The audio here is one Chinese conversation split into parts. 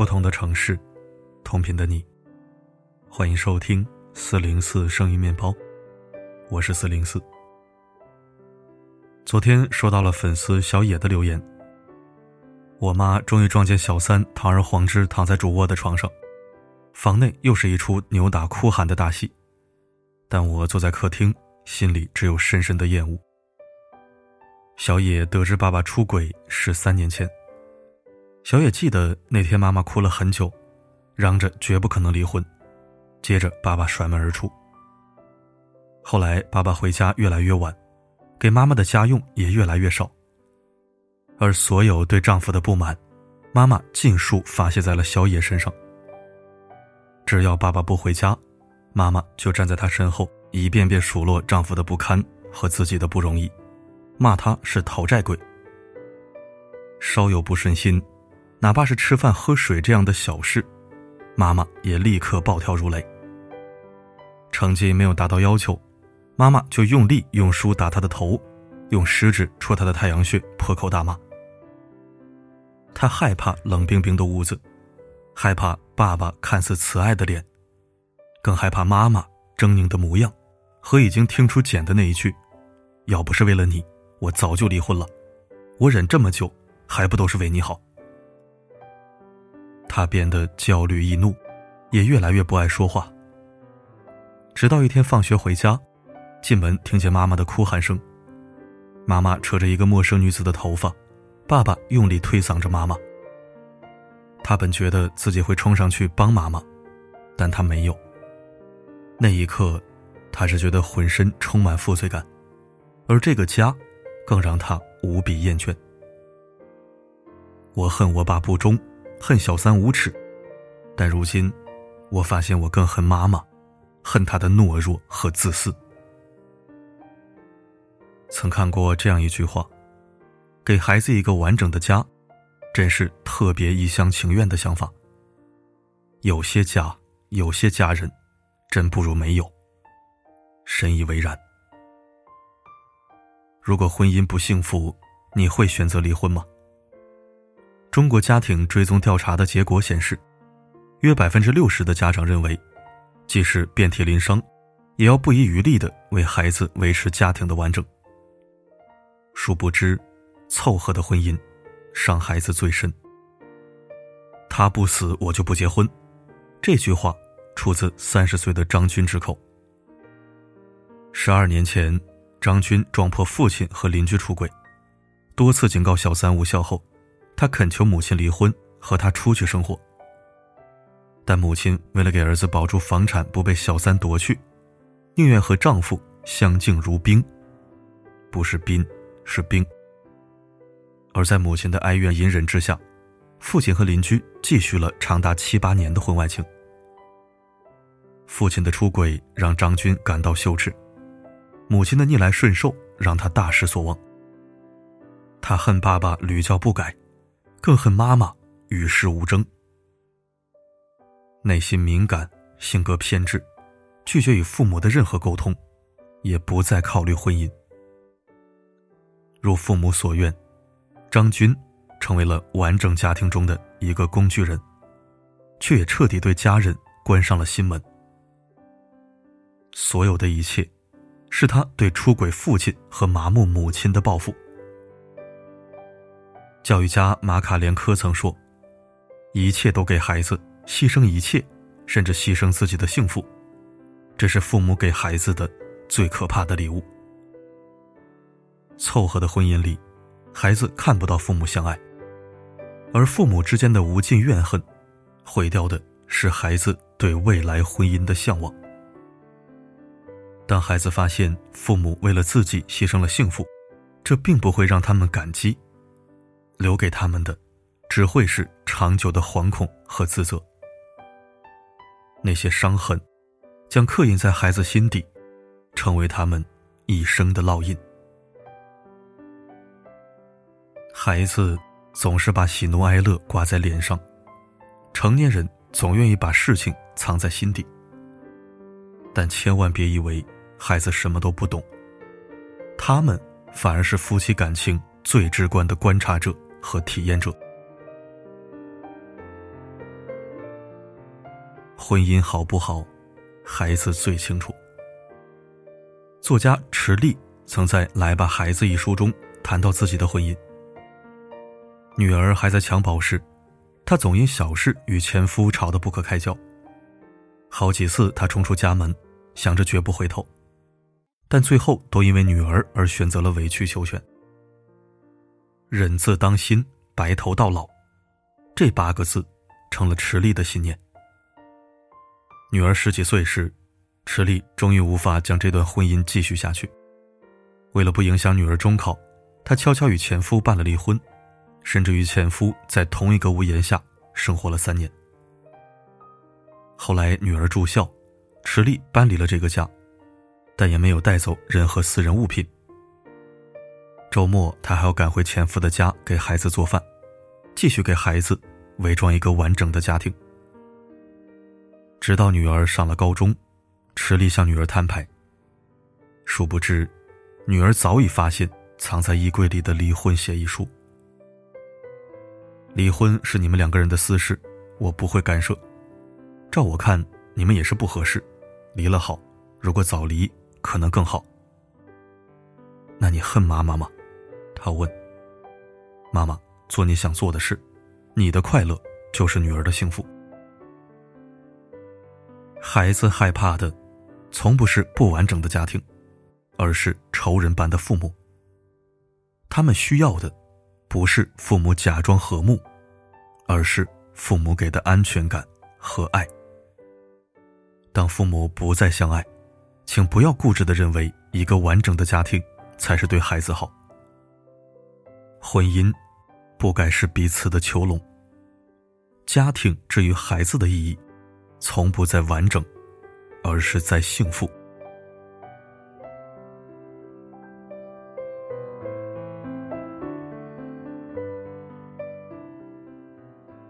不同的城市，同频的你，欢迎收听四零四声音面包，我是四零四。昨天收到了粉丝小野的留言，我妈终于撞见小三堂而皇之躺在主卧的床上，房内又是一出扭打哭喊的大戏，但我坐在客厅，心里只有深深的厌恶。小野得知爸爸出轨是三年前。小野记得那天，妈妈哭了很久，嚷着绝不可能离婚。接着，爸爸甩门而出。后来，爸爸回家越来越晚，给妈妈的家用也越来越少。而所有对丈夫的不满，妈妈尽数发泄在了小野身上。只要爸爸不回家，妈妈就站在他身后，一遍遍数落丈夫的不堪和自己的不容易。骂他是讨债鬼，稍有不顺心，哪怕是吃饭喝水这样的小事，妈妈也立刻暴跳如雷。成绩没有达到要求，妈妈就用力用书打他的头，用食指戳他的太阳穴，破口大骂。他害怕冷冰冰的屋子，害怕爸爸看似慈爱的脸，更害怕妈妈狰狞的模样，和已经听出茧的那一句：“要不是为了你。”我早就离婚了，我忍这么久，还不都是为你好？他变得焦虑易怒，也越来越不爱说话。直到一天放学回家，进门听见妈妈的哭喊声，妈妈扯着一个陌生女子的头发，爸爸用力推搡着妈妈。他本觉得自己会冲上去帮妈妈，但他没有。那一刻，他是觉得浑身充满负罪感，而这个家。更让他无比厌倦。我恨我爸不忠，恨小三无耻，但如今，我发现我更恨妈妈，恨她的懦弱和自私。曾看过这样一句话：“给孩子一个完整的家，真是特别一厢情愿的想法。有些家，有些家人，真不如没有。”深以为然。如果婚姻不幸福，你会选择离婚吗？中国家庭追踪调查的结果显示，约百分之六十的家长认为，即使遍体鳞伤，也要不遗余力的为孩子维持家庭的完整。殊不知，凑合的婚姻，伤孩子最深。他不死，我就不结婚。这句话出自三十岁的张军之口。十二年前。张军撞破父亲和邻居出轨，多次警告小三无效后，他恳求母亲离婚，和他出去生活。但母亲为了给儿子保住房产不被小三夺去，宁愿和丈夫相敬如宾，不是宾，是冰。而在母亲的哀怨隐忍之下，父亲和邻居继续了长达七八年的婚外情。父亲的出轨让张军感到羞耻。母亲的逆来顺受让他大失所望。他恨爸爸屡教不改，更恨妈妈与世无争。内心敏感，性格偏执，拒绝与父母的任何沟通，也不再考虑婚姻。如父母所愿，张军成为了完整家庭中的一个工具人，却也彻底对家人关上了心门。所有的一切。是他对出轨父亲和麻木母亲的报复。教育家马卡连科曾说：“一切都给孩子，牺牲一切，甚至牺牲自己的幸福，这是父母给孩子的最可怕的礼物。”凑合的婚姻里，孩子看不到父母相爱，而父母之间的无尽怨恨，毁掉的是孩子对未来婚姻的向往。当孩子发现父母为了自己牺牲了幸福，这并不会让他们感激，留给他们的，只会是长久的惶恐和自责。那些伤痕，将刻印在孩子心底，成为他们一生的烙印。孩子总是把喜怒哀乐挂在脸上，成年人总愿意把事情藏在心底，但千万别以为。孩子什么都不懂，他们反而是夫妻感情最直观的观察者和体验者。婚姻好不好，孩子最清楚。作家池莉曾在《来吧，孩子》一书中谈到自己的婚姻。女儿还在襁褓时，她总因小事与前夫吵得不可开交。好几次，她冲出家门，想着绝不回头，但最后都因为女儿而选择了委曲求全。忍字当心，白头到老，这八个字成了池莉的信念。女儿十几岁时，池莉终于无法将这段婚姻继续下去。为了不影响女儿中考，她悄悄与前夫办了离婚，甚至与前夫在同一个屋檐下生活了三年。后来女儿住校，池莉搬离了这个家，但也没有带走任何私人物品。周末，她还要赶回前夫的家给孩子做饭，继续给孩子伪装一个完整的家庭。直到女儿上了高中，池莉向女儿摊牌。殊不知，女儿早已发现藏在衣柜里的离婚协议书。离婚是你们两个人的私事，我不会干涉。照我看，你们也是不合适，离了好。如果早离，可能更好。那你恨妈妈吗？他问。妈妈，做你想做的事，你的快乐就是女儿的幸福。孩子害怕的，从不是不完整的家庭，而是仇人般的父母。他们需要的，不是父母假装和睦，而是父母给的安全感和爱。当父母不再相爱，请不要固执的认为一个完整的家庭才是对孩子好。婚姻，不该是彼此的囚笼。家庭至于孩子的意义。从不在完整，而是在幸福。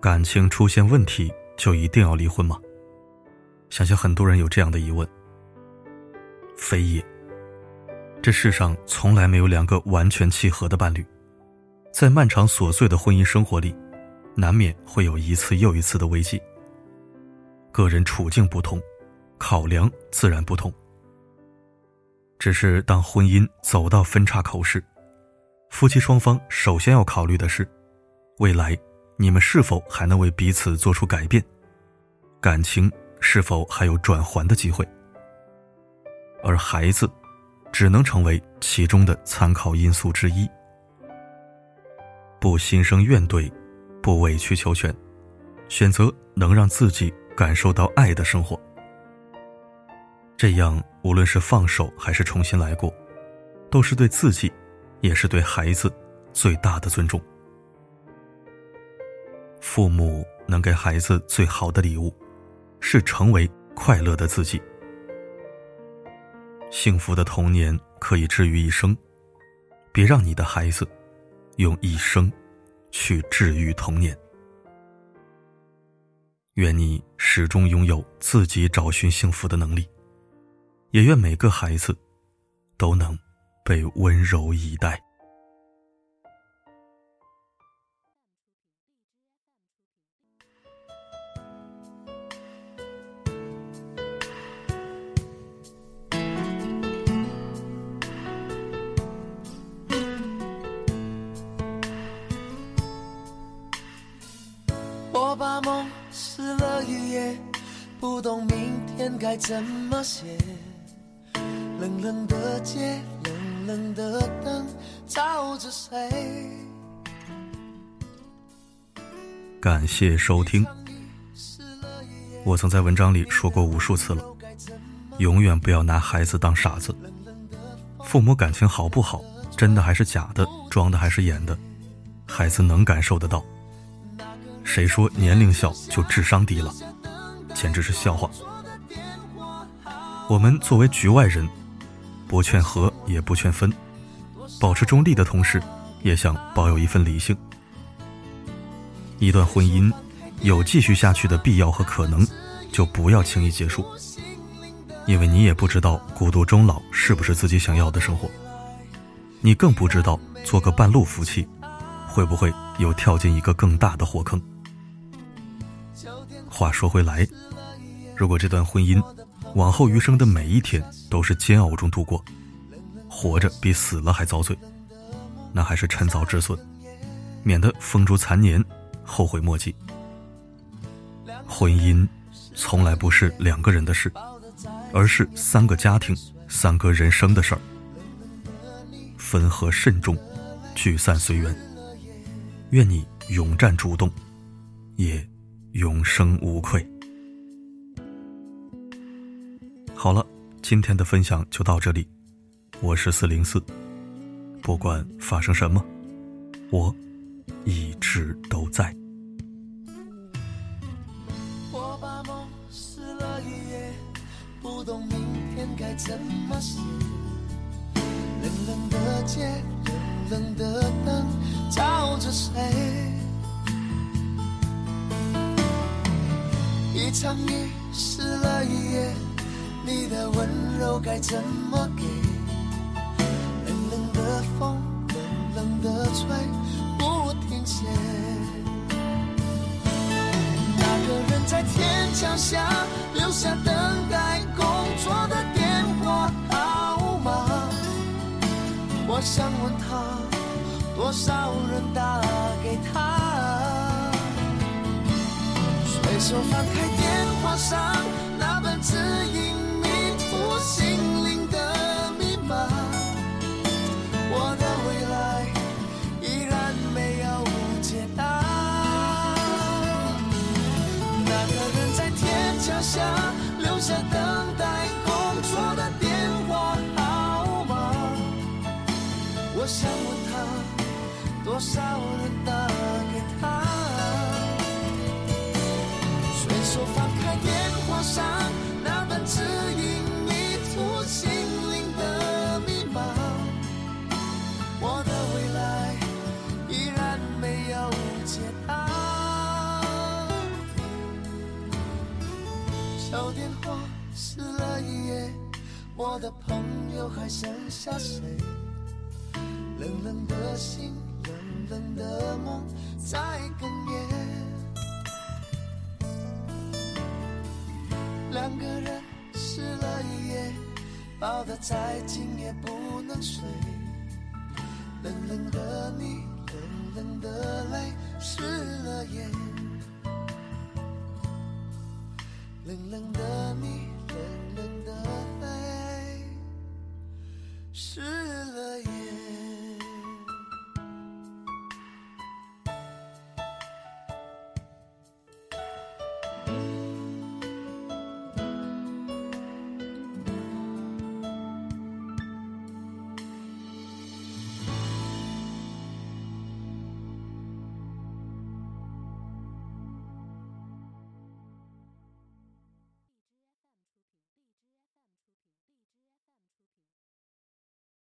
感情出现问题就一定要离婚吗？相信很多人有这样的疑问。非也，这世上从来没有两个完全契合的伴侣，在漫长琐碎的婚姻生活里，难免会有一次又一次的危机。个人处境不同，考量自然不同。只是当婚姻走到分岔口时，夫妻双方首先要考虑的是，未来你们是否还能为彼此做出改变，感情是否还有转圜的机会。而孩子，只能成为其中的参考因素之一。不心生怨怼，不委曲求全，选择能让自己。感受到爱的生活，这样无论是放手还是重新来过，都是对自己，也是对孩子最大的尊重。父母能给孩子最好的礼物，是成为快乐的自己。幸福的童年可以治愈一生，别让你的孩子用一生去治愈童年。愿你始终拥有自己找寻幸福的能力，也愿每个孩子都能被温柔以待。把梦。不懂明天该怎么写。冷冷的街，冷冷的灯，照着谁？感谢收听。我曾在文章里说过无数次了，永远不要拿孩子当傻子。父母感情好不好，真的还是假的，装的还是演的，孩子能感受得到。谁说年龄小就智商低了？简直是笑话！我们作为局外人，不劝和也不劝分，保持中立的同时，也想保有一份理性。一段婚姻有继续下去的必要和可能，就不要轻易结束，因为你也不知道孤独终老是不是自己想要的生活，你更不知道做个半路夫妻，会不会又跳进一个更大的火坑。话说回来。如果这段婚姻往后余生的每一天都是煎熬中度过，活着比死了还遭罪，那还是趁早止损，免得风烛残年，后悔莫及。婚姻从来不是两个人的事，而是三个家庭、三个人生的事儿。分合慎重，聚散随缘。愿你勇占主动，也永生无愧。好了，今天的分享就到这里。我是四零四，不管发生什么，我一直都在。我把梦撕了一页，不懂明天该怎么写。冷冷的街，冷冷的灯，照着谁？场雨湿了一夜。你的温柔该怎么给？冷冷的风，冷冷的吹，不停歇。那个人在天桥下留下等待工作的电话号码，我想问他，多少人打给他？手放开电话上那本指引。迷途心还剩下谁？冷冷的心，冷冷的梦在哽咽。两个人湿了一夜。抱得再紧也不能睡，冷冷的你，冷冷的泪湿了眼，冷冷的你。Bye.